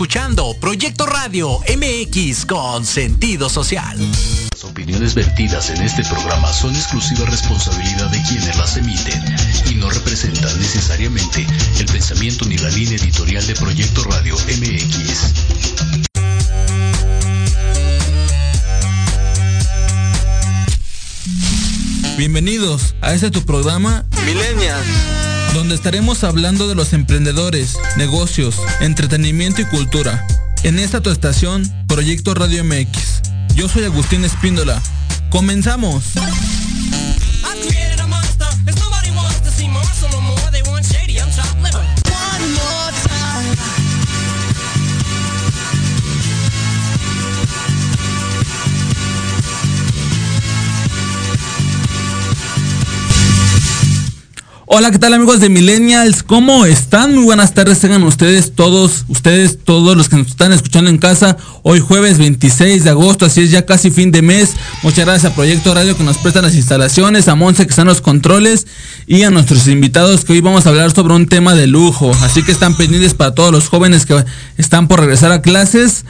Escuchando Proyecto Radio MX con sentido social. Las opiniones vertidas en este programa son exclusiva responsabilidad de quienes las emiten y no representan necesariamente el pensamiento ni la línea editorial de Proyecto Radio MX. Bienvenidos a este tu programa Millennials donde estaremos hablando de los emprendedores, negocios, entretenimiento y cultura. En esta tu estación, Proyecto Radio MX. Yo soy Agustín Espíndola. ¡Comenzamos! Hola, ¿qué tal amigos de Millennials? ¿Cómo están? Muy buenas tardes, tengan ustedes todos, ustedes todos los que nos están escuchando en casa. Hoy jueves 26 de agosto, así es ya casi fin de mes. Muchas gracias a Proyecto Radio que nos prestan las instalaciones, a Monse que están los controles y a nuestros invitados que hoy vamos a hablar sobre un tema de lujo. Así que están pendientes para todos los jóvenes que están por regresar a clases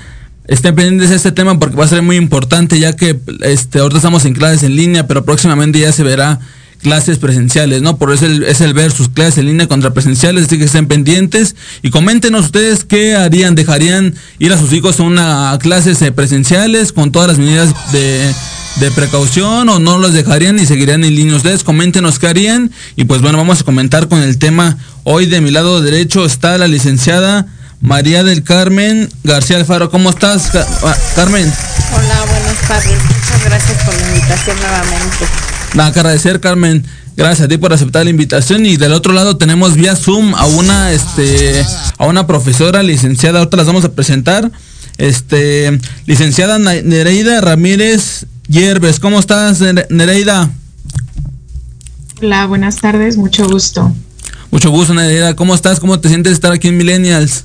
estén pendientes de este tema porque va a ser muy importante ya que este, ahorita estamos en clases en línea, pero próximamente ya se verá clases presenciales, ¿no? Por eso es el ver sus clases en línea contra presenciales, así que estén pendientes y coméntenos ustedes qué harían, dejarían ir a sus hijos a una clases eh, presenciales con todas las medidas de, de precaución o no los dejarían y seguirían en línea. Ustedes coméntenos qué harían y pues bueno, vamos a comentar con el tema. Hoy de mi lado derecho está la licenciada María del Carmen García Alfaro. ¿Cómo estás, ah, Carmen? Hola, buenas tardes. Muchas gracias por la invitación nuevamente. Agradecer, Carmen. Gracias a ti por aceptar la invitación. Y del otro lado tenemos vía Zoom a una, este, a una profesora licenciada. Ahorita las vamos a presentar. Este, licenciada Nereida Ramírez Yerbes. ¿Cómo estás, Nereida? Hola, buenas tardes. Mucho gusto. Mucho gusto, Nereida. ¿Cómo estás? ¿Cómo te sientes estar aquí en Millennials?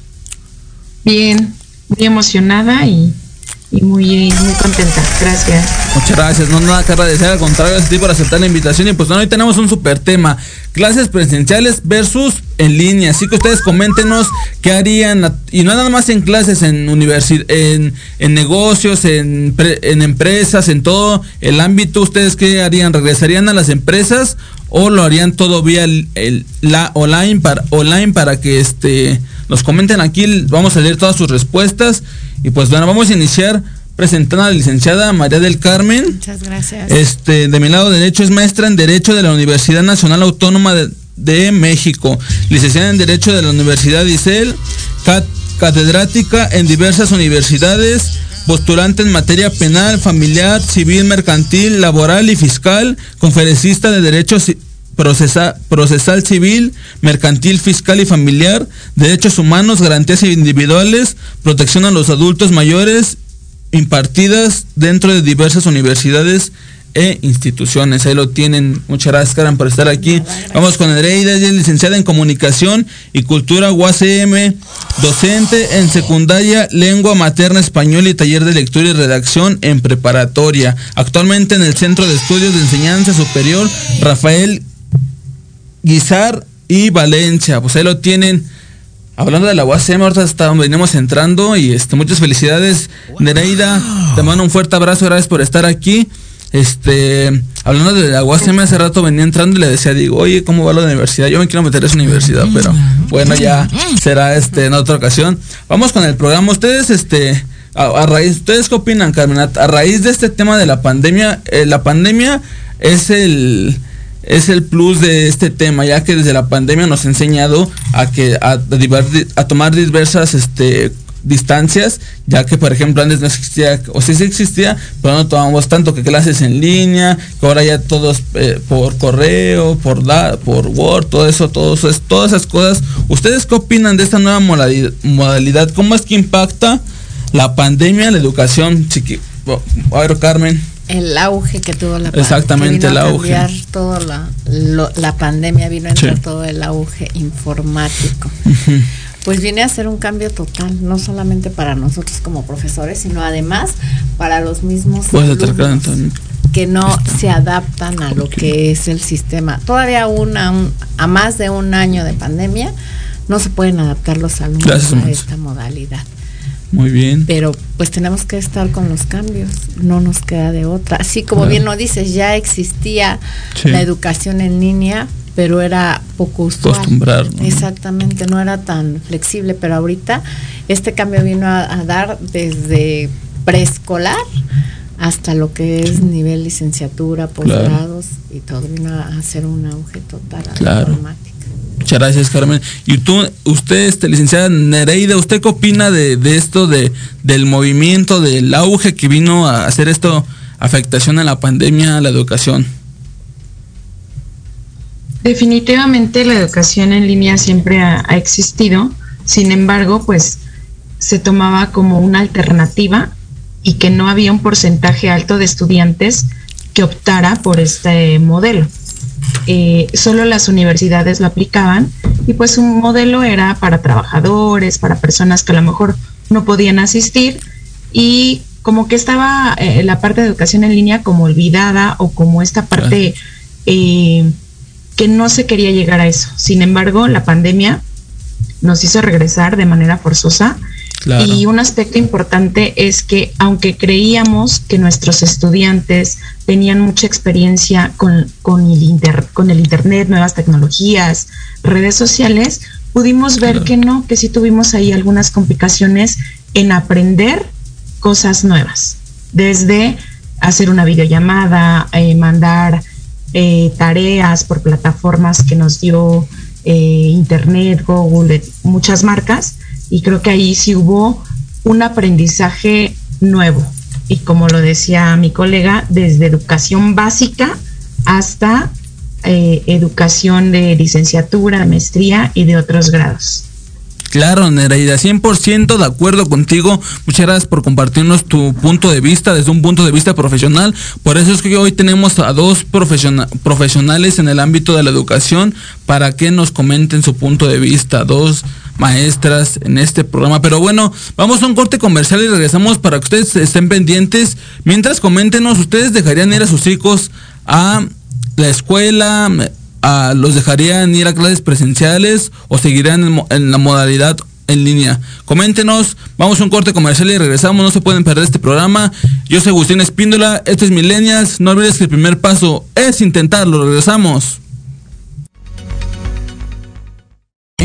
Bien, muy emocionada y y muy, muy contenta. Gracias. Muchas gracias. No nada que agradecer, al contrario, gracias a ti por aceptar la invitación. Y pues hoy tenemos un super tema. Clases presenciales versus en línea. Así que ustedes coméntenos qué harían. Y no nada más en clases, en universidad, en, en, negocios, en, en empresas, en todo el ámbito. ¿Ustedes qué harían? ¿Regresarían a las empresas o lo harían todo vía el, la online para online para que este nos comenten aquí? Vamos a leer todas sus respuestas y pues bueno, vamos a iniciar presentando a la licenciada María del Carmen. Muchas gracias. Este, de mi lado derecho es maestra en Derecho de la Universidad Nacional Autónoma de, México, licenciada en Derecho de la Universidad ISEL, catedrática en diversas universidades, postulante en materia penal, familiar, civil, mercantil, laboral y fiscal, conferencista de derechos procesal civil, mercantil, fiscal y familiar, derechos humanos, garantías individuales, protección a los adultos mayores, impartidas dentro de diversas universidades e instituciones. Ahí lo tienen. Muchas gracias, Karan, por estar aquí. Vamos con ella es licenciada en Comunicación y Cultura UACM, docente en secundaria, lengua materna español y taller de lectura y redacción en preparatoria. Actualmente en el Centro de Estudios de Enseñanza Superior Rafael Guizar y Valencia. Pues ahí lo tienen. Hablando de la UACM, ahorita hasta donde venimos entrando y este, muchas felicidades, Nereida. Te mando un fuerte abrazo, gracias por estar aquí. Este, hablando de la UACM, hace rato venía entrando y le decía, digo, oye, ¿cómo va la universidad? Yo me quiero meter a esa universidad, pero bueno, ya será este en otra ocasión. Vamos con el programa. Ustedes, este, a, raíz, ¿ustedes qué opinan, Carmen? A, raíz de este tema de la pandemia, eh, la pandemia es el es el plus de este tema, ya que desde la pandemia nos ha enseñado a que a, a tomar diversas este, distancias, ya que por ejemplo antes no existía, o sí, sí existía, pero no tomamos tanto que clases en línea, que ahora ya todos eh, por correo, por da, por Word, todo eso, todo eso, todas esas cosas. ¿Ustedes qué opinan de esta nueva modalidad? ¿Cómo es que impacta la pandemia la educación? Chiqui a ver, Carmen el auge que tuvo la pandemia. Exactamente, el auge. Toda la, la pandemia vino a entrar todo el auge informático. Pues viene a ser un cambio total, no solamente para nosotros como profesores, sino además para los mismos que no se adaptan a lo que es el sistema. Todavía una, a más de un año de pandemia, no se pueden adaptar los alumnos a esta modalidad. Muy bien. Pero pues tenemos que estar con los cambios, no nos queda de otra. Así como bien lo dices, ya existía la educación en línea, pero era poco usual. Acostumbrar. Exactamente, no era tan flexible, pero ahorita este cambio vino a, dar desde preescolar hasta lo que es nivel licenciatura, posgrados y todo vino a hacer un auge total claro. Muchas gracias, Carmen. Y tú, usted, este, licenciada Nereida, ¿usted qué opina de, esto, de, del movimiento, del auge que vino a hacer esto, afectación a la pandemia, a la educación? Definitivamente la educación en línea siempre ha, ha existido, sin embargo, pues se tomaba como una alternativa y que no había un porcentaje alto de estudiantes que optara por este modelo. Eh, solo las universidades lo aplicaban y pues un modelo era para trabajadores, para personas que a lo mejor no podían asistir y como que estaba eh, la parte de educación en línea como olvidada o como esta parte eh, que no se quería llegar a eso. Sin embargo, la pandemia nos hizo regresar de manera forzosa y un aspecto importante es que aunque creíamos que nuestros estudiantes tenían mucha experiencia con, con, el, con el Internet, nuevas tecnologías, redes sociales, pudimos ver que no, que sí tuvimos ahí algunas complicaciones en aprender cosas nuevas, desde hacer una videollamada, eh, mandar eh, tareas por plataformas que nos dio eh, Internet, Google, muchas marcas, y creo que ahí sí hubo un aprendizaje nuevo. Y como lo decía mi colega, desde educación básica hasta eh, educación de licenciatura, maestría y de otros grados. Claro, Nereida, 100% de acuerdo contigo. Muchas gracias por compartirnos tu punto de vista desde un punto de vista profesional. Por eso es que hoy tenemos a dos profesionales en el ámbito de la educación para que nos comenten su punto de vista. Dos maestras en este programa. Pero bueno, vamos a un corte comercial y regresamos para que ustedes estén pendientes. Mientras coméntenos, ¿ustedes dejarían ir a sus hijos a la escuela? los dejarían ir a clases presenciales o seguirían en, la modalidad en línea. Coméntenos, vamos a un corte comercial y regresamos, no se pueden perder este programa. Yo soy Agustín Espíndola, este es Millennials, no olvides que el primer paso es intentarlo, regresamos.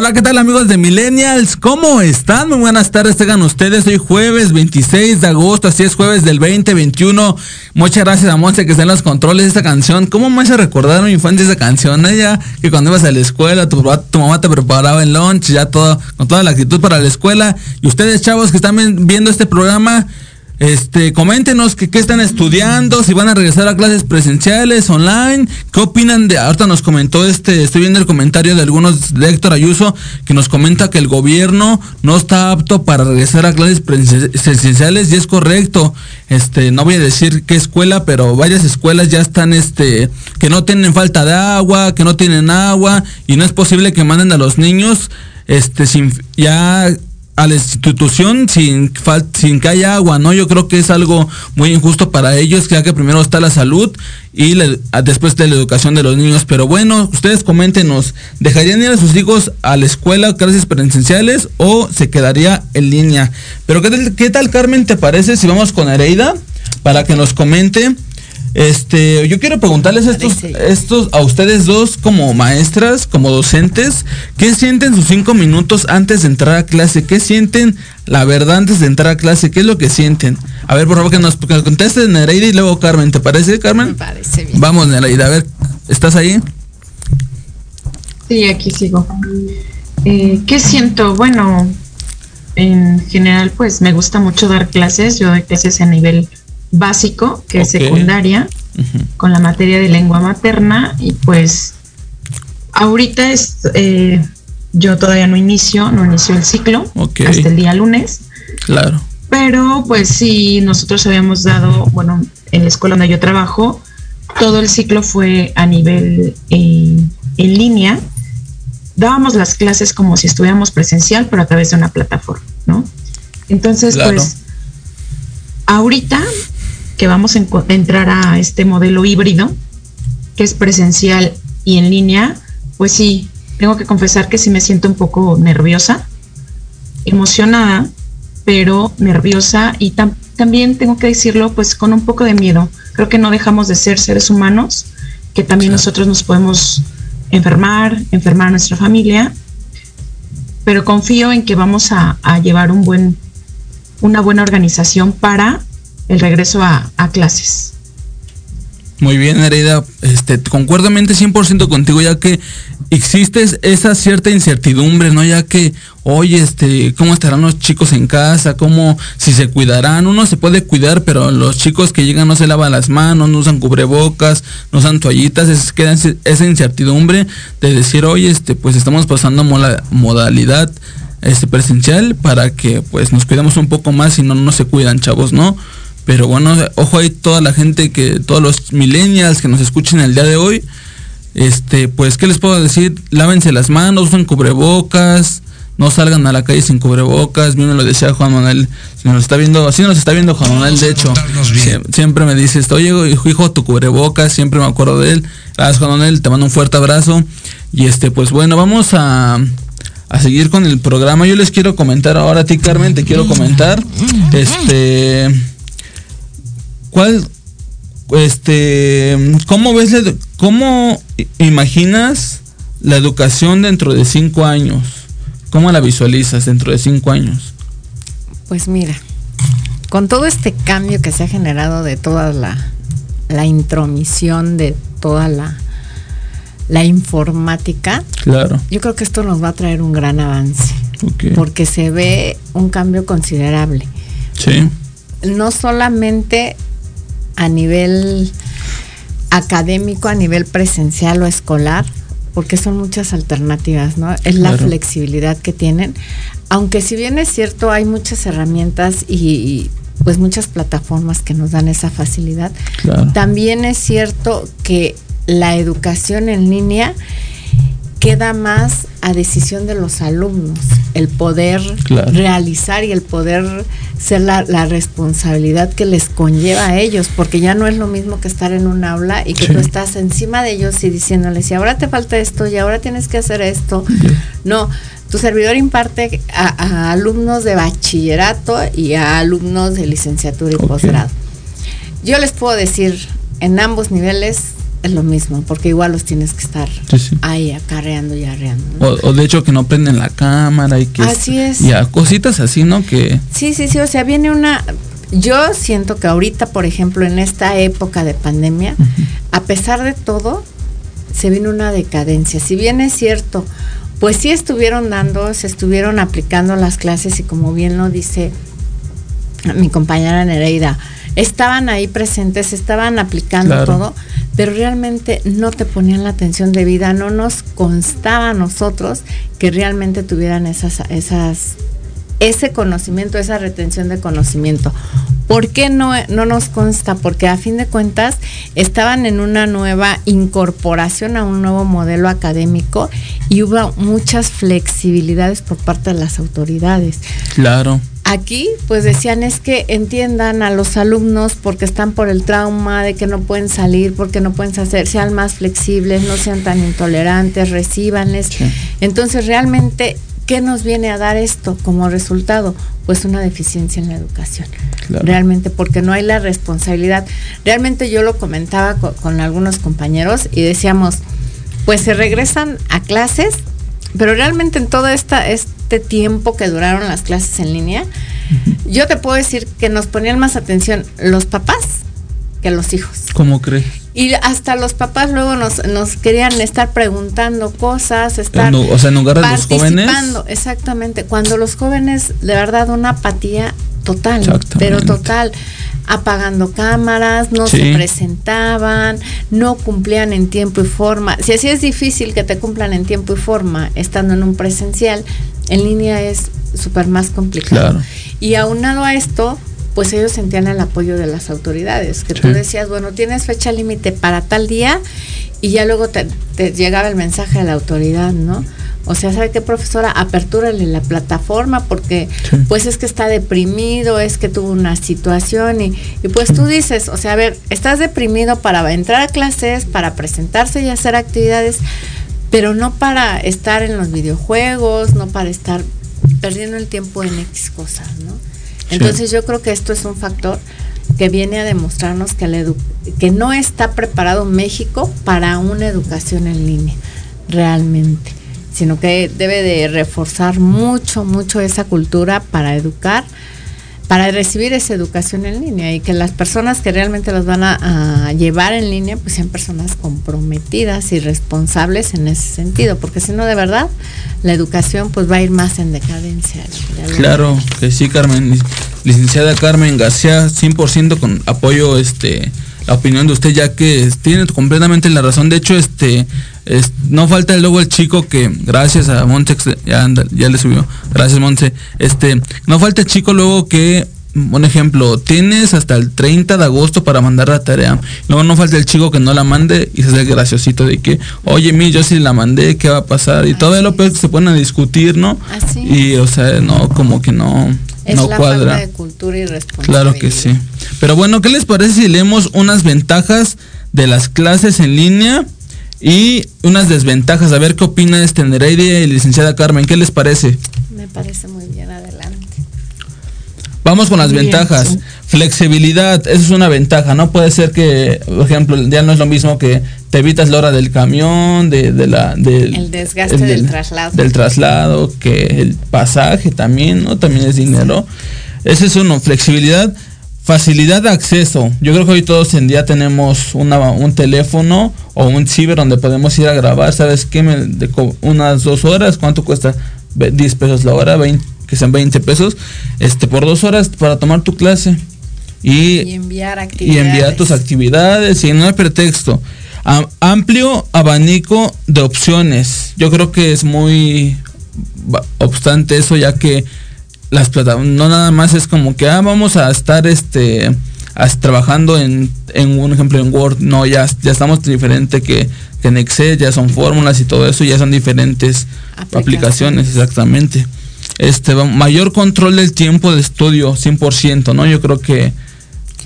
Hola, ¿qué tal amigos de Millennials? ¿Cómo están? Muy buenas tardes, tengan ustedes. Hoy jueves 26 de agosto, así es jueves del 2021. Muchas gracias a Monse que está en los controles de esta canción. ¿Cómo me hace recordar a mi infancia esa canción? Ella, que cuando ibas a la escuela, tu, tu mamá te preparaba el lunch, ya todo, con toda la actitud para la escuela. Y ustedes, chavos, que están viendo este programa, este, coméntenos que qué están estudiando, si van a regresar a clases presenciales, online, qué opinan de, ahorita nos comentó este, estoy viendo el comentario de algunos de Héctor Ayuso, que nos comenta que el gobierno no está apto para regresar a clases presenciales y es correcto. Este, no voy a decir qué escuela, pero varias escuelas ya están, este, que no tienen falta de agua, que no tienen agua y no es posible que manden a los niños, este, sin, ya a la institución sin, sin que haya agua, ¿no? Yo creo que es algo muy injusto para ellos, ya que primero está la salud y después de la educación de los niños. Pero bueno, ustedes coméntenos, ¿dejarían ir a sus hijos a la escuela, clases presenciales o se quedaría en línea? Pero ¿qué tal, qué tal Carmen, te parece si vamos con Areida para que nos comente? Este, yo quiero preguntarles estos, estos a ustedes dos como maestras, como docentes, ¿qué sienten sus cinco minutos antes de entrar a clase? ¿Qué sienten la verdad antes de entrar a clase? ¿Qué es lo que sienten? A ver, por favor, que nos, contesten Nereida y luego Carmen. ¿Te parece, Carmen? Me parece bien. Vamos, Nereida, a ver, ¿estás ahí? Sí, aquí sigo. Eh, ¿Qué siento? Bueno, en general, pues me gusta mucho dar clases. Yo doy clases a nivel básico, que es secundaria, con la materia de lengua materna y pues ahorita es, eh, yo todavía no inicio, no inicio el ciclo hasta el día lunes. Claro. Pero pues sí, nosotros habíamos dado, bueno, en la escuela donde yo trabajo, todo el ciclo fue a nivel eh, en línea. Dábamos las clases como si estuviéramos presencial, pero a través de una plataforma, ¿no? Entonces, pues, ahorita que vamos a entrar a este modelo híbrido, que es presencial y en línea, pues sí, tengo que confesar que sí me siento un poco nerviosa, emocionada, pero nerviosa y también tengo que decirlo pues con un poco de miedo. Creo que no dejamos de ser seres humanos, que también nosotros nos podemos enfermar, enfermar a nuestra familia, pero confío en que vamos a, a llevar un buen, una buena organización para el regreso a, clases. Muy bien, Herida. Este, concuerdamente 100% contigo, ya que existe esa cierta incertidumbre, ¿no? Ya que, oye, este, ¿cómo estarán los chicos en casa? ¿Cómo, si se cuidarán? Uno se puede cuidar, pero los chicos que llegan no se lavan las manos, no usan cubrebocas, no usan toallitas, es, queda esa incertidumbre de decir, oye, este, pues estamos pasando modalidad este, presencial para que, pues, nos cuidemos un poco más y no, no se cuidan, chavos, ¿no? Pero bueno, ojo ahí toda la gente que, todos los millennials que nos escuchen el día de hoy, este, pues, ¿qué les puedo decir? Lávense las manos, usen cubrebocas, no salgan a la calle sin cubrebocas, bien me lo decía Juan Manuel, si nos está viendo, así nos está viendo Juan Manuel, de hecho, siempre, me dice, oye hijo, tu cubrebocas, siempre me acuerdo de él, gracias Juan Manuel, te mando un fuerte abrazo, y este, pues bueno, vamos a, a seguir con el programa, yo les quiero comentar ahora a ti Carmen, te quiero comentar, este ¿Cuál, este, cómo ves, cómo imaginas la educación dentro de cinco años? ¿Cómo la visualizas dentro de cinco años? Pues mira, con todo este cambio que se ha generado de toda la, la intromisión de toda la, la informática, claro. yo creo que esto nos va a traer un gran avance. Porque se ve un cambio considerable. Sí. No solamente a nivel académico, a nivel presencial o escolar, porque son muchas alternativas, ¿no? Es la flexibilidad que tienen. Aunque si bien es cierto, hay muchas herramientas y, pues muchas plataformas que nos dan esa facilidad, también es cierto que la educación en línea queda más a decisión de los alumnos, el poder realizar y el poder ser la, responsabilidad que les conlleva a ellos, porque ya no es lo mismo que estar en un aula y que tú estás encima de ellos y diciéndoles, y ahora te falta esto, y ahora tienes que hacer esto. No, Tu servidor imparte a, alumnos de bachillerato y a alumnos de licenciatura y posgrado. Yo les puedo decir, en ambos niveles es lo mismo, porque igual los tienes que estar ahí acarreando y arreando. O, de hecho que no prenden la cámara y que... Así es. Ya, cositas así, ¿no? Que... Sí, sí, sí, o sea, viene una... Yo siento que ahorita, por ejemplo, en esta época de pandemia, a pesar de todo, se vino una decadencia. Si bien es cierto, pues sí estuvieron dando, se estuvieron aplicando las clases y como bien lo dice mi compañera Nereida, estaban ahí presentes, estaban aplicando todo, pero realmente no te ponían la atención debida, no nos constaba a nosotros que realmente tuvieran esas, esas, ese conocimiento, esa retención de conocimiento. ¿Por qué no, no nos consta? Porque a fin de cuentas estaban en una nueva incorporación a un nuevo modelo académico y hubo muchas flexibilidades por parte de las autoridades. Claro. Aquí, pues decían es que entiendan a los alumnos porque están por el trauma de que no pueden salir, porque no pueden hacer, sean más flexibles, no sean tan intolerantes, recibanles. Entonces, realmente, ¿qué nos viene a dar esto como resultado? Pues una deficiencia en la educación. Realmente, porque no hay la responsabilidad. Realmente yo lo comentaba con, con algunos compañeros y decíamos, pues se regresan a clases, pero realmente en todo esta, este tiempo que duraron las clases en línea, yo te puedo decir que nos ponían más atención los papás que los hijos. ¿Cómo crees? Y hasta los papás luego nos, nos querían estar preguntando cosas, estar o sea, en lugar de los jóvenes. Exactamente. Cuando los jóvenes, de verdad, una apatía total, pero total apagando cámaras, no se presentaban, no cumplían en tiempo y forma. Si así es difícil que te cumplan en tiempo y forma estando en un presencial, en línea es súper más complicado. Y aunado a esto, pues ellos sentían el apoyo de las autoridades, que tú decías, bueno, tienes fecha límite para tal día y ya luego te, te, llegaba el mensaje de la autoridad, ¿no? O sea, ¿sabe qué, profesora? Apertúrale la plataforma porque pues es que está deprimido, es que tuvo una situación y, y, pues tú dices, o sea, a ver, estás deprimido para entrar a clases, para presentarse y hacer actividades, pero no para estar en los videojuegos, no para estar perdiendo el tiempo en X cosas, ¿no? Entonces yo creo que esto es un factor que viene a demostrarnos que, que no está preparado México para una educación en línea, realmente sino que debe de reforzar mucho, mucho esa cultura para educar, para recibir esa educación en línea y que las personas que realmente los van a, llevar en línea pues sean personas comprometidas y responsables en ese sentido, porque si no de verdad la educación pues va a ir más en decadencia. Claro, que sí, Carmen, licenciada Carmen García, 100% con apoyo este la opinión de usted ya que tiene completamente la razón. De hecho, este no falta luego el chico que, gracias a Monte, ya, ya le subió, gracias Monte, este, no falta el chico luego que, un ejemplo, tienes hasta el 30 de agosto para mandar la tarea. Luego no falta el chico que no la mande y se hace graciosito de que, oye, mi, yo sí la mandé, ¿qué va a pasar? Y todo lo peor que se ponen a discutir, ¿no? Y, o sea, no, como que no, no cuadra. de cultura y Claro que sí. Pero bueno, ¿qué les parece si leemos unas ventajas de las clases en línea? y unas desventajas. A ver qué opina este Nereide y licenciada Carmen. ¿Qué les parece? Me parece muy bien, adelante. Vamos con las ventajas. Flexibilidad, eso es una ventaja. No puede ser que, por ejemplo, ya no es lo mismo que te evitas la hora del camión, de, la... Del, el desgaste del, traslado. Del traslado, que el pasaje también, ¿no? También es dinero. Ese es uno. Flexibilidad Facilidad de acceso. Yo creo que hoy todos en día tenemos un teléfono o un ciber donde podemos ir a grabar. ¿Sabes qué? de unas dos horas. ¿Cuánto cuesta? 10 pesos la hora, 20, que sean 20 pesos. Este, por dos horas para tomar tu clase. Y, enviar actividades. Y enviar tus actividades. Y no hay pretexto. amplio abanico de opciones. Yo creo que es muy obstante eso ya que las plataformas, no nada más es como que, ah, vamos a estar este trabajando en, en, un ejemplo en Word, no, ya, ya estamos diferente que, en Excel, ya son fórmulas y todo eso, ya son diferentes aplicaciones, exactamente. Este, mayor control del tiempo de estudio, 100%, ¿no? Yo creo que...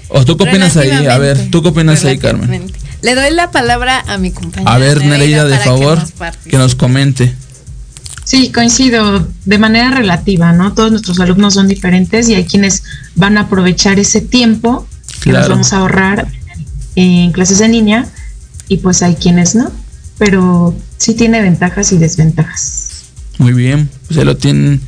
¿O tú qué opinas ahí? A ver, ¿tú qué opinas ahí, Carmen? Le doy la palabra a mi compañera. A ver, Nereida, de favor, que nos comente. Sí, coincido de manera relativa, ¿no? Todos nuestros alumnos son diferentes y hay quienes van a aprovechar ese tiempo que nos vamos a ahorrar en clases en línea y pues hay quienes no, pero sí tiene ventajas y desventajas. Muy bien, pues ya lo tienen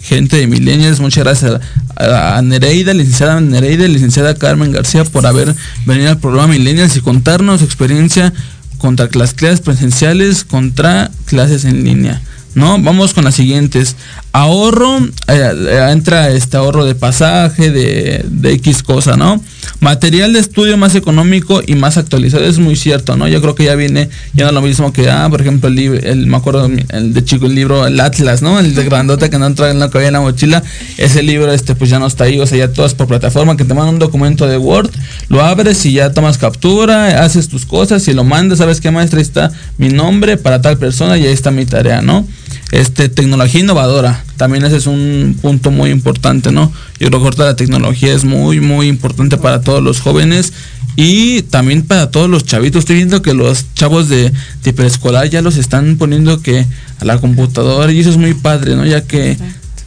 gente de Millennials, muchas gracias a, Nereida, licenciada Nereida, licenciada Carmen García por haber venido al programa Millennials y contarnos su experiencia contra las clases presenciales, contra clases en línea. ¿No? Vamos con las siguientes. Ahorro, eh, eh, entra este ahorro de pasaje, de, X cosa, ¿no? Material de estudio más económico y más actualizado, es muy cierto, ¿no? Yo creo que ya viene, ya no lo mismo que, ah, por ejemplo, el libro, el, me acuerdo, el de chico, el libro, el Atlas, ¿no? El de grandota que no entra en la cabeza en la mochila, ese libro, este, pues ya no está ahí, o sea, ya todo es por plataforma, que te mandan un documento de Word, lo abres y ya tomas captura, haces tus cosas y lo mandas, ¿sabes qué maestra? Ahí está mi nombre para tal persona y ahí está mi tarea, ¿no? Este, tecnología innovadora, también ese es un punto muy importante, ¿no? Yo creo que la tecnología es muy, muy importante para todos los jóvenes y también para todos los chavitos. Estoy viendo que los chavos de, de preescolar ya los están poniendo que a la computadora y eso es muy padre, ¿no? Ya que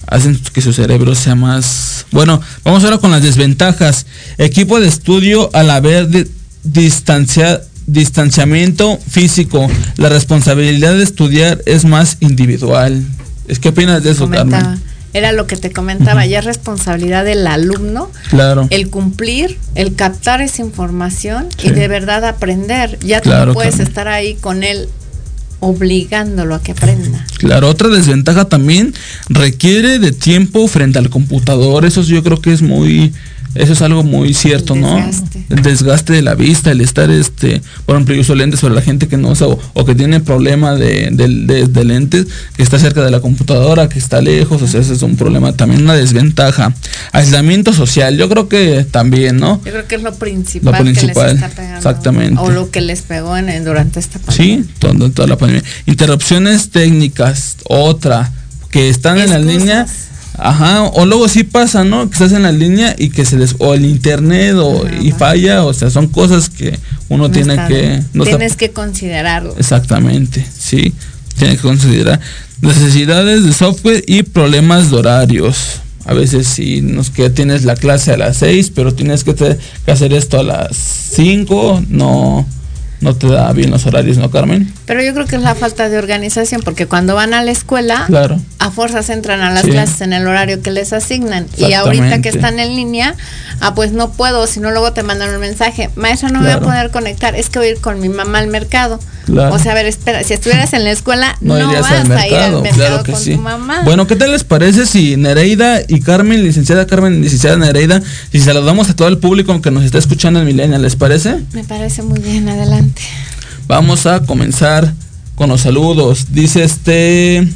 hacen que su cerebro sea más... Bueno, vamos ahora con las desventajas. Equipo de estudio al haber de distanciado distanciamiento físico, la responsabilidad de estudiar es más individual. ¿Es qué opinas de eso, Carmen? Era lo que te comentaba, ya es responsabilidad del alumno claro. el cumplir, el captar esa información y de verdad aprender. Ya tú no puedes estar ahí con él obligándolo a que aprenda. Claro, otra desventaja también requiere de tiempo frente al computador. Eso yo creo que es muy eso es algo muy cierto, ¿no? El desgaste de la vista, el estar, este, por ejemplo, yo uso lentes para la gente que no usa o, que tiene problema de, de, lentes, que está cerca de la computadora, que está lejos, o sea, ese es un problema, también una desventaja. Aislamiento social, yo creo que también, ¿no? Yo creo que es lo principal, lo principal que les está pegando. Exactamente. O lo que les pegó en, durante esta pandemia. Sí, toda la pandemia. Interrupciones técnicas, otra, que están en la línea Ajá, o luego sí pasa, ¿no? Que estás en la línea y que se les, o el internet o, y falla, o sea, son cosas que uno tiene que... No tienes que considerarlo. Exactamente, sí, tienes que considerar necesidades de software y problemas de horarios. A veces sí, nos que tienes la clase a las 6, pero tienes que, que hacer esto a las 5, no no te da bien los horarios, ¿no, Carmen? Pero yo creo que es la falta de organización, porque cuando van a la escuela, claro. a fuerzas entran a las clases en el horario que les asignan. Y ahorita que están en línea, ah, pues no puedo, si no luego te mandan un mensaje, maestra, no me voy a poder conectar, es que voy a ir con mi mamá al mercado. O sea, a ver, espera, si estuvieras en la escuela, no, vas a ir al mercado con tu mamá. Bueno, ¿qué tal les parece si Nereida y Carmen, licenciada Carmen, licenciada Nereida, si saludamos a todo el público que nos está escuchando en Milenia, ¿les parece? Me parece muy bien, adelante. Vamos a comenzar con los saludos. Dice este...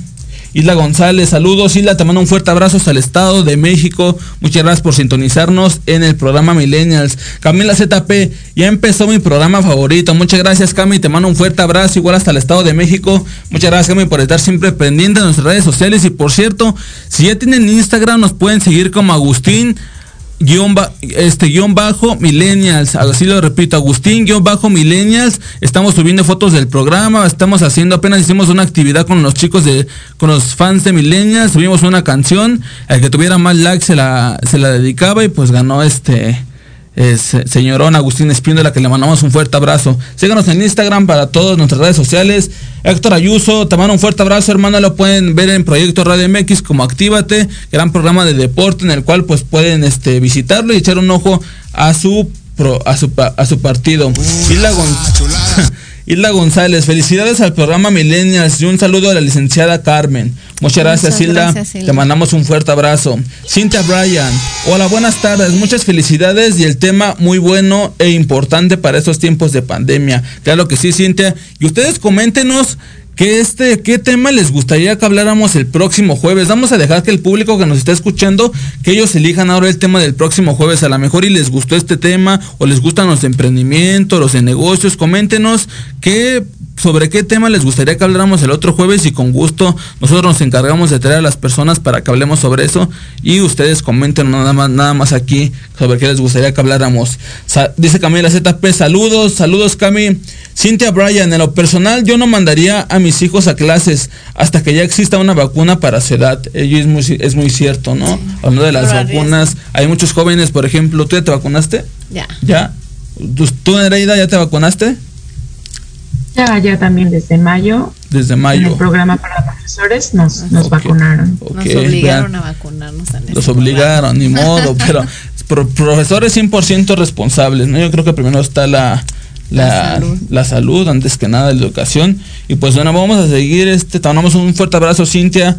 Isla González, saludos. Isla, te mando un fuerte abrazo hasta el Estado de México. Muchas gracias por sintonizarnos en el programa Millennials. Camila ZP, ya empezó mi programa favorito. Muchas gracias, Cami. Te mando un fuerte abrazo, igual hasta el Estado de México. Muchas gracias, Cami, por estar siempre pendiente de nuestras redes sociales. Y por cierto, si ya tienen Instagram, nos pueden seguir como Agustín guion, este, bajo millennials, así lo repito, Agustín guion bajo millennials, estamos subiendo fotos del programa, estamos haciendo, apenas hicimos una actividad con los chicos de, con los fans de millennials, subimos una canción, el que tuviera más likes se la, se la dedicaba y pues ganó este, es, eh, señorón Agustín Espíndola, que le mandamos un fuerte abrazo. Síganos en Instagram para todas nuestras redes sociales. Héctor Ayuso, te mando un fuerte abrazo, hermano. Lo pueden ver en Proyecto Radio MX como Actívate, gran programa de deporte en el cual pues pueden este, visitarlo y echar un ojo a su, a su, a su partido. Isla González, felicidades al programa Millennials y un saludo a la licenciada Carmen. Muchas gracias, Hilda. Te mandamos un fuerte abrazo. Cintia Bryan, hola, buenas tardes. Muchas felicidades y el tema muy bueno e importante para estos tiempos de pandemia. Claro que sí, Cintia. Y ustedes coméntenos ¿Qué, este, ¿Qué tema les gustaría que habláramos el próximo jueves? Vamos a dejar que el público que nos está escuchando, que ellos elijan ahora el tema del próximo jueves. A lo mejor y les gustó este tema o les gustan los emprendimientos, los de negocios. Coméntenos qué sobre qué tema les gustaría que habláramos el otro jueves y con gusto nosotros nos encargamos de traer a las personas para que hablemos sobre eso y ustedes comenten nada más, nada más aquí sobre qué les gustaría que habláramos. dice Camila ZP, saludos, saludos Cami. Cintia Bryan, en lo personal yo no mandaría a mis hijos a clases hasta que ya exista una vacuna para su edad. Ello es muy, es muy cierto, ¿no? Hablando de las vacunas, hay muchos jóvenes, por ejemplo, ¿tú ya te vacunaste? Ya. ¿Ya? ¿Tú, Nereida, ya te vacunaste? Ya, ya también desde mayo. Desde mayo. En el programa para profesores nos, nos vacunaron. nos obligaron a vacunarnos. Los obligaron, ni modo, pero profesores 100% responsables, ¿no? Yo creo que primero está la, la, la, salud. antes que nada, la educación. Y pues bueno, vamos a seguir, este, te mandamos un fuerte abrazo, Cintia.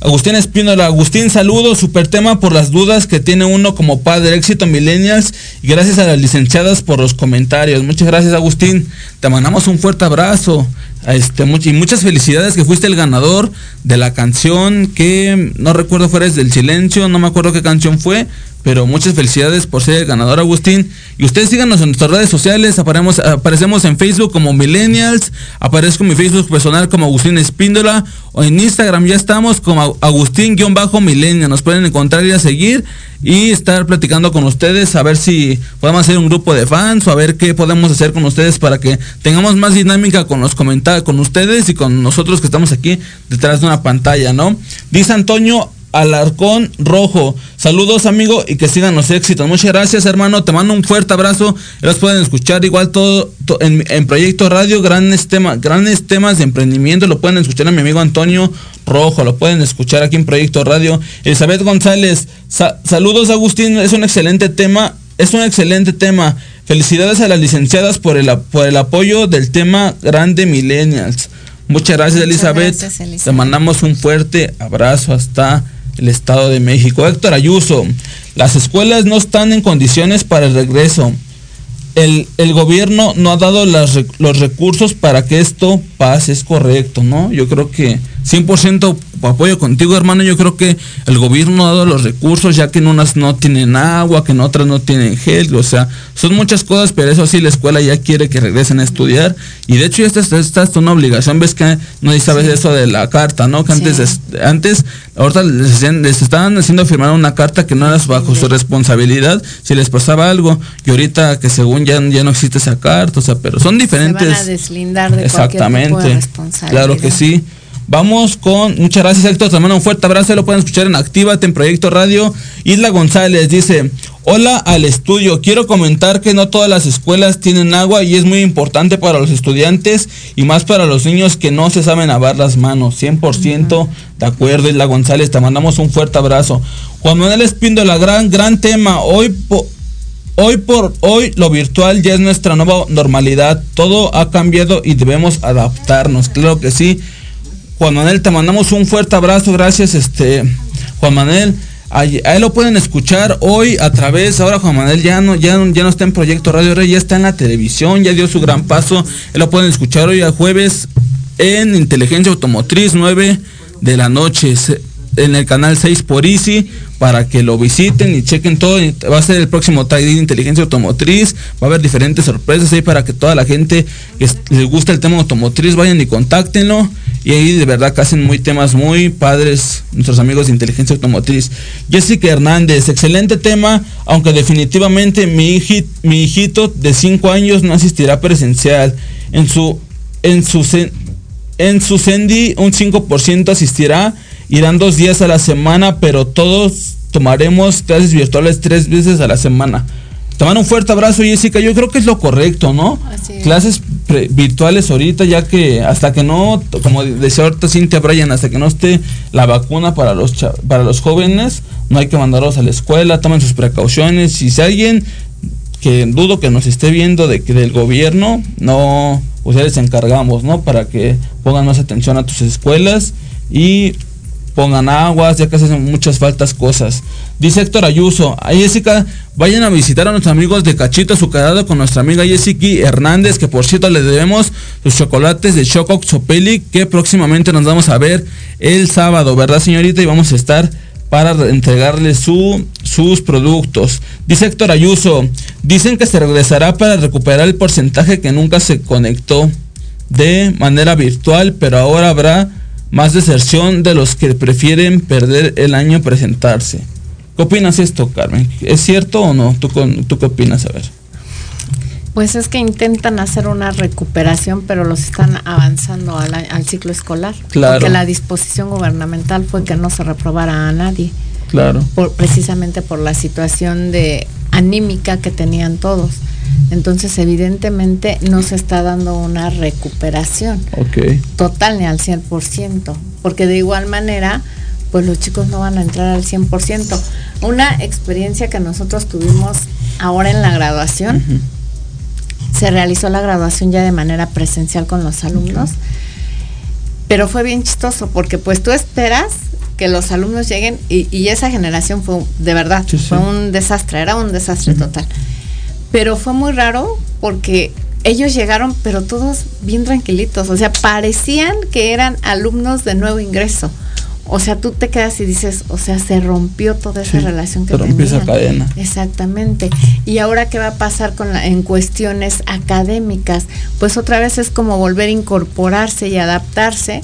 Agustín Espínola, Agustín, saludos, super tema por las dudas que tiene uno como padre, éxito millennials y gracias a las licenciadas por los comentarios. Muchas gracias Agustín, te mandamos un fuerte abrazo este, y muchas felicidades que fuiste el ganador de la canción que no recuerdo fuera del silencio, no me acuerdo qué canción fue, pero muchas felicidades por ser el ganador, Agustín. Y ustedes síganos en nuestras redes sociales. Aparecemos, aparecemos en Facebook como Millennials. Aparezco en mi Facebook personal como Agustín Espíndola. O en Instagram ya estamos como Agustín-Millennial. Nos pueden encontrar y a seguir. Y estar platicando con ustedes. A ver si podemos hacer un grupo de fans. O a ver qué podemos hacer con ustedes para que tengamos más dinámica con los comentarios. Con ustedes y con nosotros que estamos aquí detrás de una pantalla, ¿no? Dice Antonio Alarcón Rojo. Saludos, amigo, y que sigan los éxitos. Muchas gracias, hermano. Te mando un fuerte abrazo. Los pueden escuchar igual todo, en, Proyecto Radio, grandes temas, grandes temas de emprendimiento. Lo pueden escuchar a mi amigo Antonio Rojo. Lo pueden escuchar aquí en Proyecto Radio. Elizabeth González. saludos, Agustín. Es un excelente tema. Es un excelente tema. Felicidades a las licenciadas por el, por el apoyo del tema Grande Millennials. Muchas gracias, Elizabeth. Te mandamos un fuerte abrazo hasta el Estado de México. Héctor Ayuso, las escuelas no están en condiciones para el regreso. El, el gobierno no ha dado los recursos para que esto pase, es correcto, ¿no? Yo creo que 100% apoyo contigo, hermano. Yo creo que el gobierno ha dado los recursos, ya que en unas no tienen agua, que en otras no tienen gel, o sea, son muchas cosas, pero eso sí, la escuela ya quiere que regresen a estudiar. Y de hecho, esta, esta es una obligación. Ves que no sabes eso de la carta, ¿no? Que antes, antes, ahorita les, estaban haciendo firmar una carta que no era bajo su responsabilidad si les pasaba algo. Y ahorita que según ya, ya no existe esa carta, o sea, pero son diferentes. Se van a deslindar de Exactamente. Claro que sí. Vamos con, muchas gracias Héctor, te mando un fuerte abrazo, lo pueden escuchar en Actívate en Proyecto Radio. Isla González dice, hola al estudio, quiero comentar que no todas las escuelas tienen agua y es muy importante para los estudiantes y más para los niños que no se saben lavar las manos. 100% de acuerdo Isla González, te mandamos un fuerte abrazo. Juan Manuel la gran, gran tema, hoy... Hoy por hoy lo virtual ya es nuestra nueva normalidad. Todo ha cambiado y debemos adaptarnos. Claro que sí. Juan Manuel, te mandamos un fuerte abrazo, gracias, este, Juan Manuel. Ahí, lo pueden escuchar hoy a través, ahora Juan Manuel ya no, ya, ya no está en Proyecto Radio, ahora ya está en la televisión, ya dio su gran paso. Él lo pueden escuchar hoy a jueves en Inteligencia Automotriz 9 de la noche en el canal 6 por Easy para que lo visiten y chequen todo. Va a ser el próximo Tide de Inteligencia Automotriz. Va a haber diferentes sorpresas ahí para que toda la gente que les gusta el tema automotriz vayan y contáctenlo. Y ahí de verdad que hacen muy temas muy padres nuestros amigos de Inteligencia Automotriz. Jessica Hernández, excelente tema, aunque definitivamente mi, mi hijito de 5 años no asistirá presencial. En su, en su, en su Sendy un 5% asistirá irán dos días a la semana, pero todos tomaremos clases virtuales tres veces a la semana. Te mando un fuerte abrazo, Jessica. Yo creo que es lo correcto, ¿no? Clases virtuales ahorita, ya que hasta que no, como decía ahorita Cintia Bryan, hasta que no esté la vacuna para los para los jóvenes, no hay que mandarlos a la escuela, tomen sus precauciones. Y si alguien que dudo que nos esté viendo de que del gobierno, no, ustedes encargamos, ¿no? Para que pongan más atención a tus escuelas y pongan aguas, ya que hacen muchas faltas cosas. Dice Héctor Ayuso, a Jessica, vayan a visitar a nuestros amigos de Cachito Azucarado con nuestra amiga Jessica Hernández, que por cierto le debemos los chocolates de Choco Xopeli, que próximamente nos vamos a ver el sábado, ¿verdad señorita? Y vamos a estar para entregarle su, sus productos. Dice Héctor Ayuso, dicen que se regresará para recuperar el porcentaje que nunca se conectó. de manera virtual, pero ahora habrá más deserción de los que prefieren perder el año presentarse. ¿Qué opinas esto, Carmen? ¿Es cierto o no? ¿Tú, tú qué opinas? A ver. Pues es que intentan hacer una recuperación, pero los están avanzando al, ciclo escolar. Claro. Porque la disposición gubernamental fue que no se reprobara a nadie. Claro. Por, precisamente por la situación de anímica que tenían todos. Entonces, evidentemente, no se está dando una recuperación. Total ni al 100%, porque de igual manera, pues los chicos no van a entrar al 100%. Una experiencia que nosotros tuvimos ahora en la graduación, se realizó la graduación ya de manera presencial con los alumnos, pero fue bien chistoso, porque pues tú esperas que los alumnos lleguen y, esa generación fue de verdad, fue un desastre, era un desastre total pero fue muy raro porque ellos llegaron, pero todos bien tranquilitos, o sea, parecían que eran alumnos de nuevo ingreso. O sea, tú te quedas y dices, o sea, se rompió toda esa relación que se rompió esa cadena. Exactamente. Y ahora qué va a pasar con la, en cuestiones académicas, pues otra vez es como volver a incorporarse y adaptarse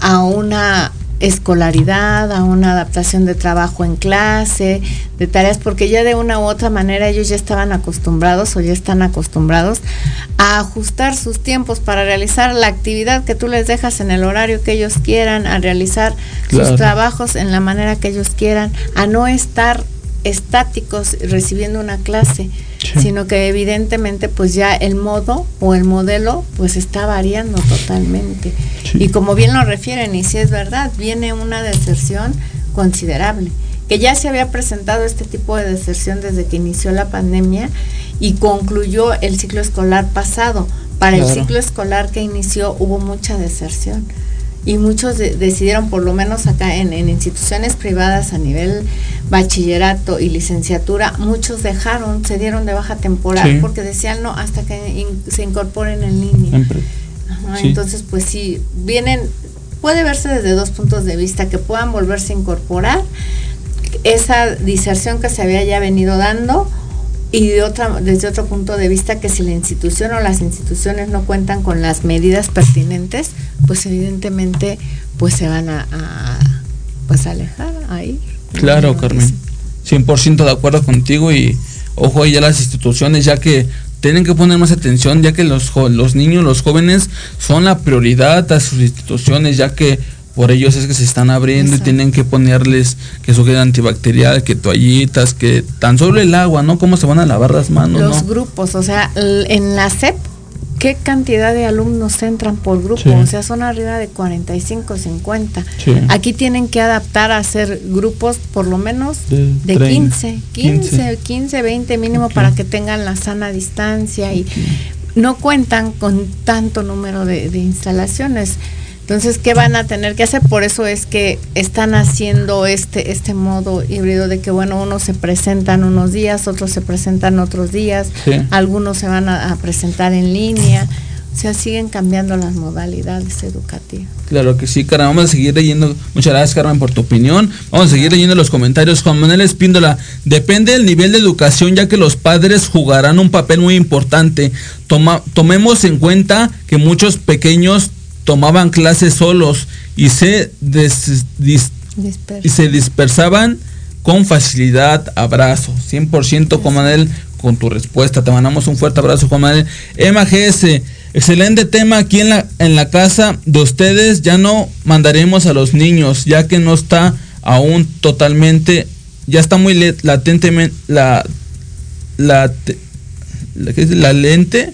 a una escolaridad, a una adaptación de trabajo en clase, de tareas, porque ya de una u otra manera ellos ya estaban acostumbrados o ya están acostumbrados a ajustar sus tiempos para realizar la actividad que tú les dejas en el horario que ellos quieran, a realizar sus trabajos en la manera que ellos quieran, a no estar estáticos recibiendo una clase, sino que evidentemente pues ya el modo o el modelo pues está variando totalmente. Y como bien lo refieren, y si es verdad, viene una deserción considerable, que ya se había presentado este tipo de deserción desde que inició la pandemia y concluyó el ciclo escolar pasado. Para el ciclo escolar que inició hubo mucha deserción y muchos decidieron, por lo menos acá en, instituciones privadas a nivel bachillerato y licenciatura, muchos dejaron, se dieron de baja temporal porque decían no hasta que se incorporen en línea. Entonces, pues sí, vienen, puede verse desde dos puntos de vista, que puedan volverse a incorporar esa diserción que se había ya venido dando y de otra, desde otro punto de vista que si la institución o las instituciones no cuentan con las medidas pertinentes, pues evidentemente pues se van a, pues alejar ahí. Claro, Carmen. 100% de acuerdo contigo y ojo ya las instituciones ya que tienen que poner más atención ya que los, los niños, los jóvenes son la prioridad a sus instituciones ya que por ellos es que se están abriendo y tienen que ponerles que su gel antibacterial, que toallitas, que tan solo el agua, ¿no? ¿Cómo se van a lavar las manos? Los grupos, o sea, en la SEP, ¿qué cantidad de alumnos entran por grupo? O sea, son arriba de 45, 50. Aquí tienen que adaptar a hacer grupos por lo menos de, 15, 15, 15, 20 mínimo para que tengan la sana distancia y no cuentan con tanto número de instalaciones. Entonces, ¿qué van a tener que hacer? Por eso es que están haciendo este, este modo híbrido de que, bueno, unos se presentan unos días, otros se presentan otros días, algunos se van a, presentar en línea. O sea, siguen cambiando las modalidades educativas. Claro que sí, Carmen. Vamos a seguir leyendo. Muchas gracias, Carmen, por tu opinión. Vamos a seguir leyendo los comentarios. Juan Manuel Espíndola. Depende del nivel de educación, ya que los padres jugarán un papel muy importante. Toma, tomemos en cuenta que muchos pequeños tomaban clases solos y se, y se dispersaban con facilidad. Abrazo. 100% Juan Manuel con tu respuesta. Te mandamos un fuerte abrazo Juan Manuel. Emma GS. Excelente tema aquí en la, en la casa de ustedes. Ya no mandaremos a los niños, ya que no está aún totalmente, ya está muy latentemente, la, la, la, la lente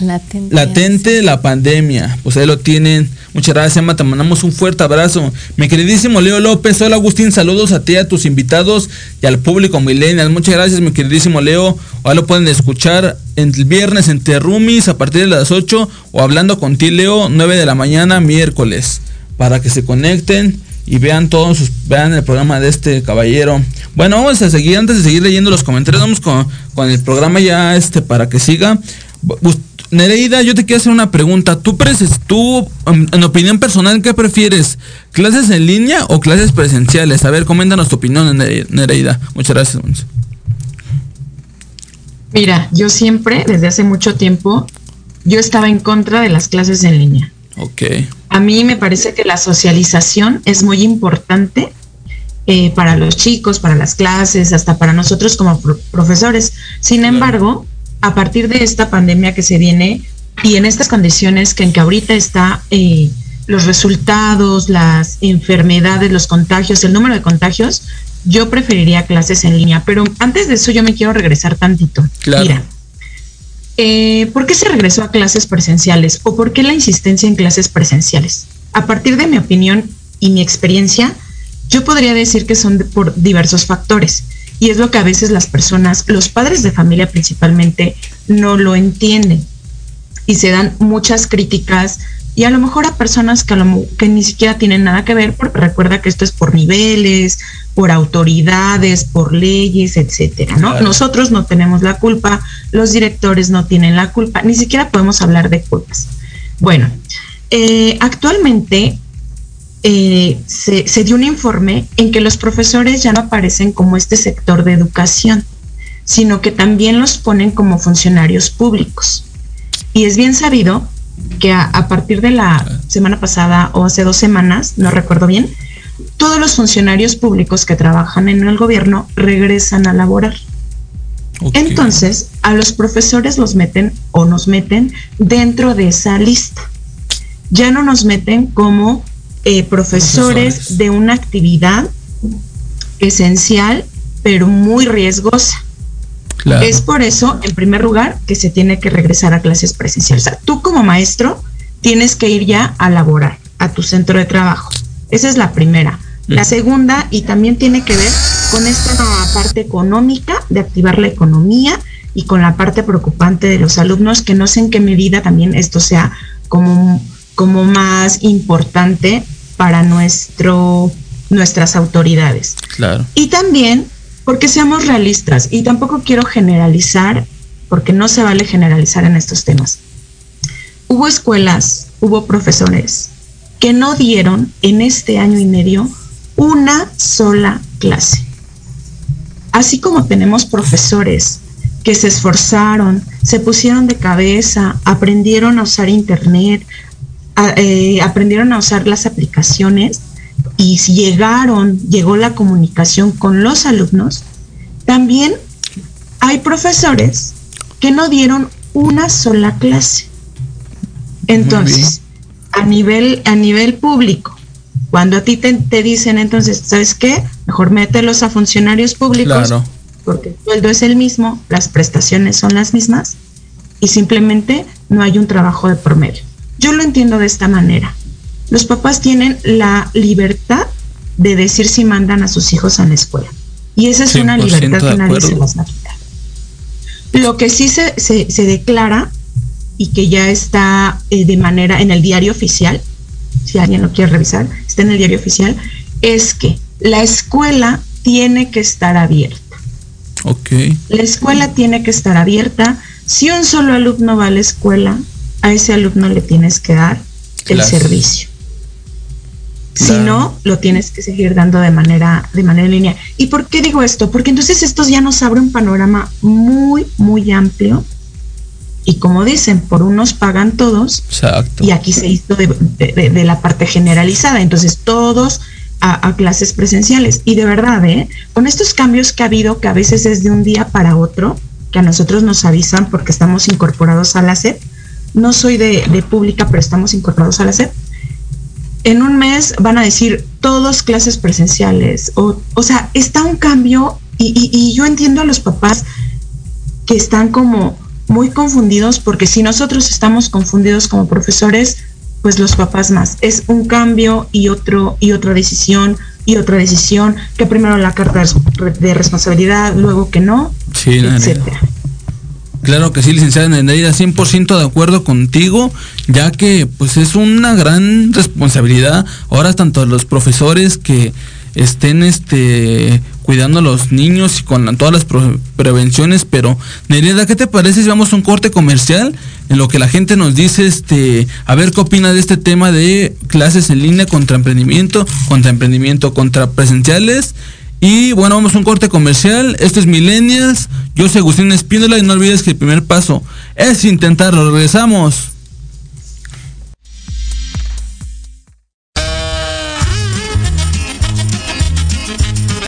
Latente. La pandemia. Pues ahí lo tienen. Muchas gracias, Emma. Te mandamos un fuerte abrazo. Mi queridísimo Leo López. Hola, Agustín. Saludos a ti, a tus invitados y al público millennial. Muchas gracias, mi queridísimo Leo. Ahora lo pueden escuchar el viernes en Terrumis a partir de las 8 o hablando con ti, Leo, 9 de la mañana, miércoles. Para que se conecten y vean todos vean el programa de este caballero. Bueno, vamos a seguir, antes de seguir leyendo los comentarios, vamos con, con el programa ya este para que siga. Nereida, yo te quiero hacer una pregunta. ¿Tú, tú en opinión personal, qué prefieres? ¿Clases en línea o clases presenciales? A ver, coméntanos tu opinión, Nereida. Muchas gracias. Mira, yo siempre, desde hace mucho tiempo, yo estaba en contra de las clases en línea. Ok. A mí me parece que la socialización es muy importante eh, para los chicos, para las clases, hasta para nosotros como profesores. Sin embargo, a partir de esta pandemia que se viene y en estas condiciones que en que ahorita está eh, los resultados, las enfermedades, los contagios, el número de contagios, yo preferiría clases en línea. Pero antes de eso yo me quiero regresar tantito. Mira, eh, ¿por qué se regresó a clases presenciales o por qué la insistencia en clases presenciales? A partir de mi opinión y mi experiencia, yo podría decir que son por diversos factores. Y es lo que a veces las personas, los padres de familia principalmente, no lo entienden. Y se dan muchas críticas y a lo mejor a personas que, que ni siquiera tienen nada que ver, porque recuerda que esto es por niveles, por autoridades, por leyes, etcétera, ¿no? Nosotros no tenemos la culpa, los directores no tienen la culpa, ni siquiera podemos hablar de culpas. Bueno, eh, actualmente eh, se, se, dio un informe en que los profesores ya no aparecen como este sector de educación, sino que también los ponen como funcionarios públicos. Y es bien sabido que a, partir de la semana pasada o hace dos semanas, no recuerdo bien, todos los funcionarios públicos que trabajan en el gobierno regresan a laborar. Entonces, a los profesores los meten o nos meten dentro de esa lista. Ya no nos meten como eh, profesores de una actividad esencial, pero muy riesgosa. Es por eso, en primer lugar, que se tiene que regresar a clases presenciales. O sea, tú como maestro tienes que ir ya a laborar a tu centro de trabajo. Esa es la primera. La segunda, y también tiene que ver con esta parte económica, de activar la economía y con la parte preocupante de los alumnos, que no sé en qué medida también esto sea como, como más importante para nuestro, nuestras autoridades. Claro. Y también porque seamos realistas y tampoco quiero generalizar, porque no se vale generalizar en estos temas. Hubo escuelas, hubo profesores que no dieron en este año y medio una sola clase. Así como tenemos profesores que se esforzaron, se pusieron de cabeza, aprendieron a usar Internet, eh, aprendieron a usar las aplicaciones, y si llegaron, llegó la comunicación con los alumnos, también hay profesores que no dieron una sola clase. Entonces, a nivel, a nivel público, cuando a ti te, dicen entonces, ¿sabes qué? Mejor mételos a funcionarios públicos, porque el sueldo es el mismo, las prestaciones son las mismas, y simplemente no hay un trabajo de promedio. Yo lo entiendo de esta manera los papás tienen la libertad de decir si mandan a sus hijos a la escuela. Y esa es una libertad que nadie se las va a quitar. Lo que sí se, se, declara y que ya está eh, de manera en el diario oficial, si alguien lo quiere revisar, está en el diario oficial, es que la escuela tiene que estar abierta. Ok. La escuela tiene que estar abierta. Si un solo alumno va a la escuela, a ese alumno le tienes que dar el servicio. Si no, lo tienes que seguir dando de manera, de manera en línea. ¿Y por qué digo esto? Porque entonces esto ya nos abre un panorama muy, muy amplio. Y como dicen, por unos pagan todos. Exacto. Y aquí se hizo de, la parte generalizada. Entonces, todos a, a, clases presenciales. Y de verdad, ¿eh? con estos cambios que ha habido, que a veces es de un día para otro, que a nosotros nos avisan porque estamos incorporados a la SEP. No soy de, pública, pero estamos incorporados a la SEP en un mes van a decir todos clases presenciales. O, o sea, está un cambio y, yo entiendo a los papás que están como muy confundidos porque si nosotros estamos confundidos como profesores, pues los papás más. Es un cambio y otro y otra decisión y otra decisión, que primero la carta de responsabilidad, luego que no, sí, etcétera. Claro que sí, licenciada Nereida, 100% de acuerdo contigo, ya que pues es una gran responsabilidad ahora tanto los profesores que estén este cuidando a los niños y con todas las prevenciones, pero Nereida, ¿qué te parece si vamos a un corte comercial en lo que la gente nos dice este a ver qué opina de este tema de clases en línea contra emprendimiento, contra emprendimiento contra presenciales? Y bueno, vamos a un corte comercial. Esto es Millennials. Yo soy Agustín Espíndola y no olvides que el primer paso es intentarlo. Regresamos.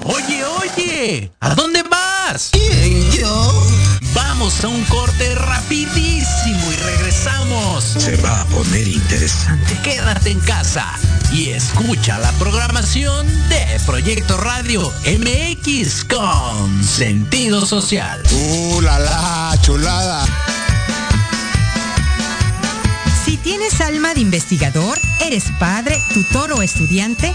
Oye, oye, ¿a dónde vas? Vamos a un corte rapidísimo y regresamos. Se va a poner interesante. Quédate en casa y escucha la programación de Proyecto Radio MX con sentido social. ¡Uh, la, la chulada! Si tienes alma de investigador, eres padre, tutor o estudiante,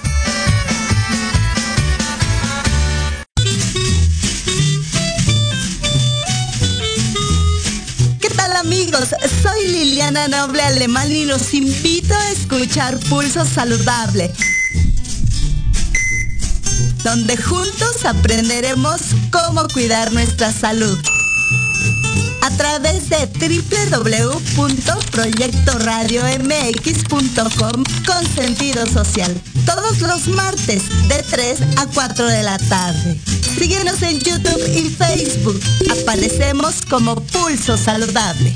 Amigos? Soy Liliana Noble Alemán y los invito a escuchar Pulso Saludable, donde juntos aprenderemos cómo cuidar nuestra salud a través de www.proyectoradiomx.com con sentido social. Todos los martes de 3 a 4 de la tarde. Síguenos en YouTube y Facebook. Aparecemos como Pulso Saludable.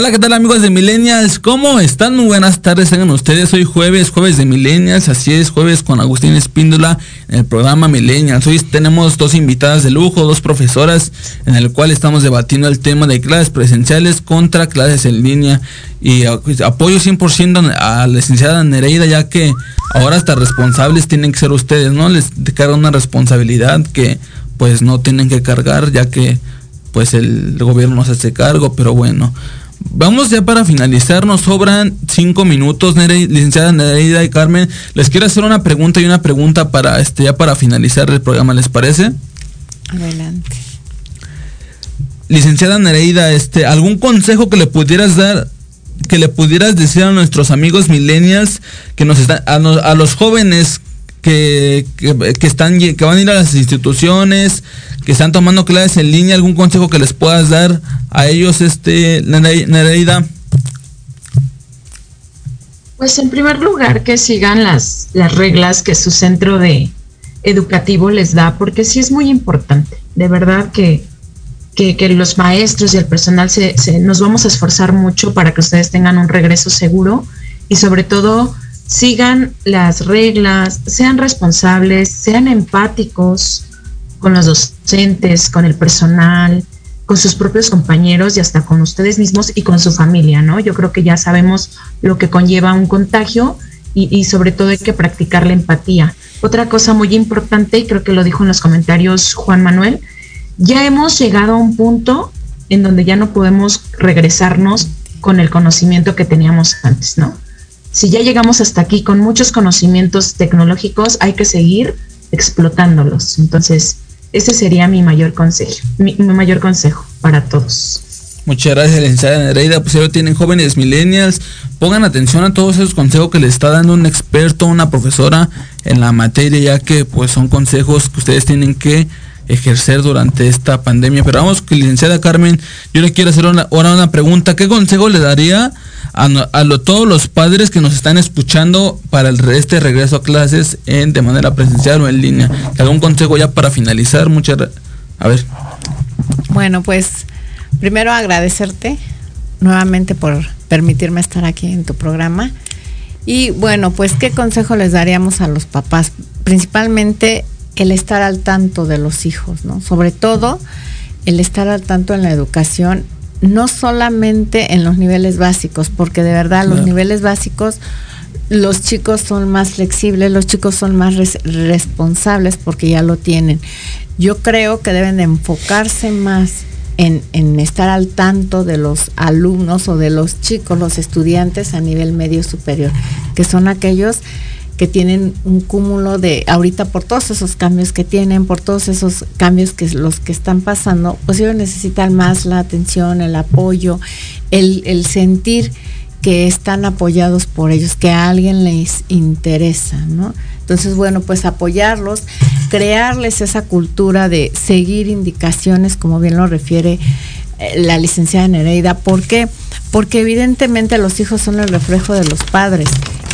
Hola, ¿qué tal amigos de Millennials? ¿Cómo están? Muy buenas tardes, tengan ustedes. Hoy jueves, jueves de Millennials, así es, jueves con Agustín Espíndola en el programa Millennials. Hoy tenemos dos invitadas de lujo, dos profesoras, en el cual estamos debatiendo el tema de clases presenciales contra clases en línea. Y apoyo 100% a la licenciada Nereida, ya que ahora hasta responsables tienen que ser ustedes, ¿no? Les carga una responsabilidad que pues no tienen que cargar, ya que pues el gobierno nos hace cargo, pero bueno. Vamos ya para finalizar, nos sobran cinco minutos, licenciada Nereida y Carmen. Les quiero hacer una pregunta y una pregunta para este ya para finalizar el programa, ¿les parece? Adelante. Licenciada Nereida, este, ¿algún consejo que le pudieras dar, que le pudieras decir a nuestros amigos millennials que nos están, a los jóvenes que, que, están que van a ir a las instituciones, que están tomando clases en línea, algún consejo que les puedas dar a ellos, este, Nere- Nereida? Pues en primer lugar que sigan las, las reglas que su centro de educativo les da, porque sí es muy importante. De verdad que, que, que los maestros y el personal se, se- nos vamos a esforzar mucho para que ustedes tengan un regreso seguro y sobre todo sigan las reglas, sean responsables, sean empáticos con los docentes, con el personal, con sus propios compañeros y hasta con ustedes mismos y con su familia, ¿no? Yo creo que ya sabemos lo que conlleva un contagio y, y sobre todo hay que practicar la empatía. Otra cosa muy importante, y creo que lo dijo en los comentarios Juan Manuel, ya hemos llegado a un punto en donde ya no podemos regresarnos con el conocimiento que teníamos antes, ¿no? Si ya llegamos hasta aquí con muchos conocimientos tecnológicos, hay que seguir explotándolos. Entonces, Ese sería mi mayor consejo, mi, mayor consejo para todos. Muchas gracias, licenciada Nereida. Pues ya tienen jóvenes millennials. Pongan atención a todos esos consejos que les está dando un experto, una profesora en la materia, ya que pues son consejos que ustedes tienen que ejercer durante esta pandemia. Pero vamos, licenciada Carmen, yo le quiero hacer una, ahora una pregunta. ¿Qué consejo le daría a, a lo- todos los padres que nos están escuchando para el, este regreso a clases en, de manera presencial o en línea? ¿Algún consejo ya para finalizar? Muchas A ver. Bueno, pues primero agradecerte nuevamente por permitirme estar aquí en tu programa. Y bueno, pues qué consejo les daríamos a los papás, principalmente el estar al tanto de los hijos, ¿no? Sobre todo el estar al tanto en la educación, no solamente en los niveles básicos, porque de verdad los niveles básicos los chicos son más flexibles, los chicos son más res- responsables porque ya lo tienen. Yo creo que deben de enfocarse más en, en estar al tanto de los alumnos o de los chicos, los estudiantes a nivel medio superior, que son aquellos que tienen un cúmulo de, ahorita por todos esos cambios que tienen, por todos esos cambios que los que están pasando, pues ellos necesitan más la atención, el apoyo, el, sentir que están apoyados por ellos, que a alguien les interesa, ¿no? Entonces, bueno, pues apoyarlos, crearles esa cultura de seguir indicaciones, como bien lo refiere eh, la licenciada Nereida. ¿Por qué? Porque evidentemente los hijos son el reflejo de los padres.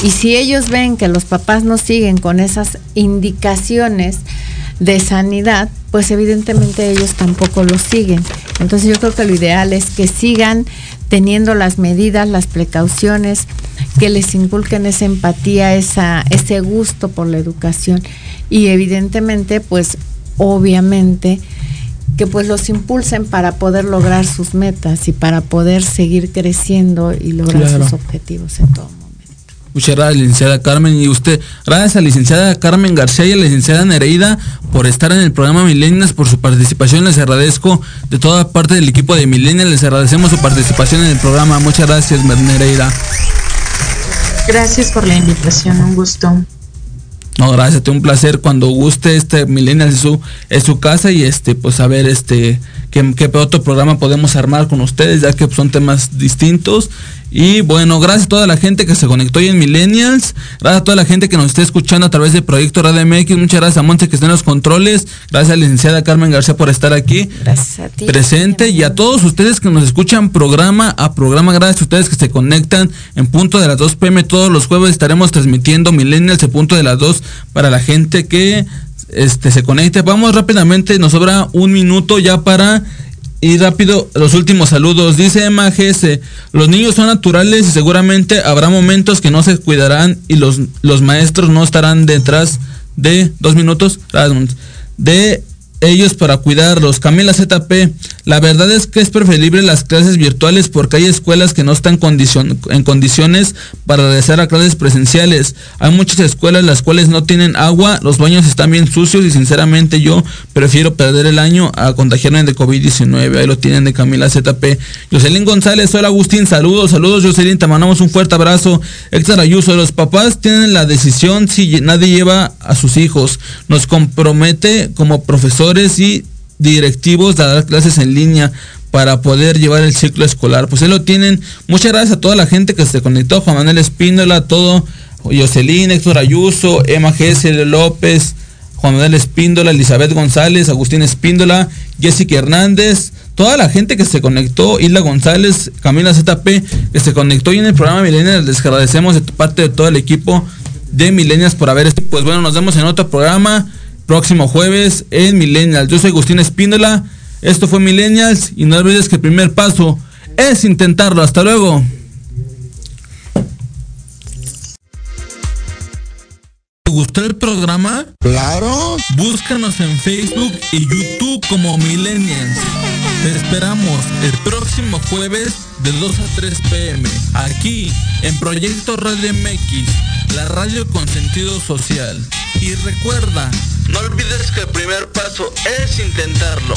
Y si ellos ven que los papás no siguen con esas indicaciones de sanidad, pues evidentemente ellos tampoco lo siguen. Entonces yo creo que lo ideal es que sigan teniendo las medidas, las precauciones, que les inculquen esa empatía, esa, ese gusto por la educación y evidentemente pues obviamente que pues los impulsen para poder lograr sus metas y para poder seguir creciendo y lograr Claro. sus objetivos en todo momento. Muchas gracias, licenciada Carmen. Y usted, gracias a la licenciada Carmen García y a la licenciada Nereida por estar en el programa Milenias, por su participación. Les agradezco de toda parte del equipo de Milenias. Les agradecemos su participación en el programa. Muchas gracias, Nereida. Gracias por la invitación, un gusto. No, gracias, te un placer cuando guste este Millennials es su, es su casa y este, pues a ver este qué, qué otro programa podemos armar con ustedes, ya que son temas distintos. Y bueno, gracias a toda la gente que se conectó hoy en Millennials, gracias a toda la gente que nos está escuchando a través de Proyecto Radio MX, muchas gracias a Monte que está en los controles, gracias a la licenciada Carmen García por estar aquí Gracias a ti. presente. Y a todos ustedes que nos escuchan programa a programa, gracias a ustedes que se conectan en punto de las 2 pm todos los jueves estaremos transmitiendo Millennials en punto de las 2 para la gente que este se conecte. Vamos rápidamente, nos sobra un minuto ya para ir rápido los últimos saludos. Dice Emma GS, los niños son naturales y seguramente habrá momentos que no se cuidarán y los, los maestros no estarán detrás de dos minutos de ellos para cuidarlos. Camila ZP, la verdad es que es preferible las clases virtuales porque hay escuelas que no están en condiciones para regresar a clases presenciales. Hay muchas escuelas las cuales no tienen agua, los baños están bien sucios y sinceramente yo prefiero perder el año a contagiarme de COVID-19. Ahí lo tienen de Camila ZP. Jocelyn González, hola Agustín, saludos, saludos Jocelyn, te mandamos un fuerte abrazo. Héctor Ayuso, los papás tienen la decisión si nadie lleva a sus hijos. Nos compromete como profesores y directivos de dar clases en línea para poder llevar el ciclo escolar. Pues ahí lo tienen. Muchas gracias a toda la gente que se conectó, Juan Manuel Espíndola, todo, Jocelyn, Héctor Ayuso, Emma G. López, Juan Manuel Espíndola, Elizabeth González, Agustín Espíndola, Jessica Hernández, toda la gente que se conectó, Isla González, Camila ZP, que se conectó y en el programa Millennials, les agradecemos de parte de todo el equipo de Millennials por haber Pues bueno, nos vemos en otro programa próximo jueves en Millennials. Yo soy Agustín Espíndola, esto fue Millennials y no olvides que el primer paso es intentarlo. Hasta luego. ¿Te gustó el programa? Claro. Búscanos en Facebook y YouTube como Millennials. Te esperamos el próximo jueves de 2 a 3 pm aquí en Proyecto Radio MX, la radio con sentido social. Y recuerda, no olvides que el primer paso es intentarlo.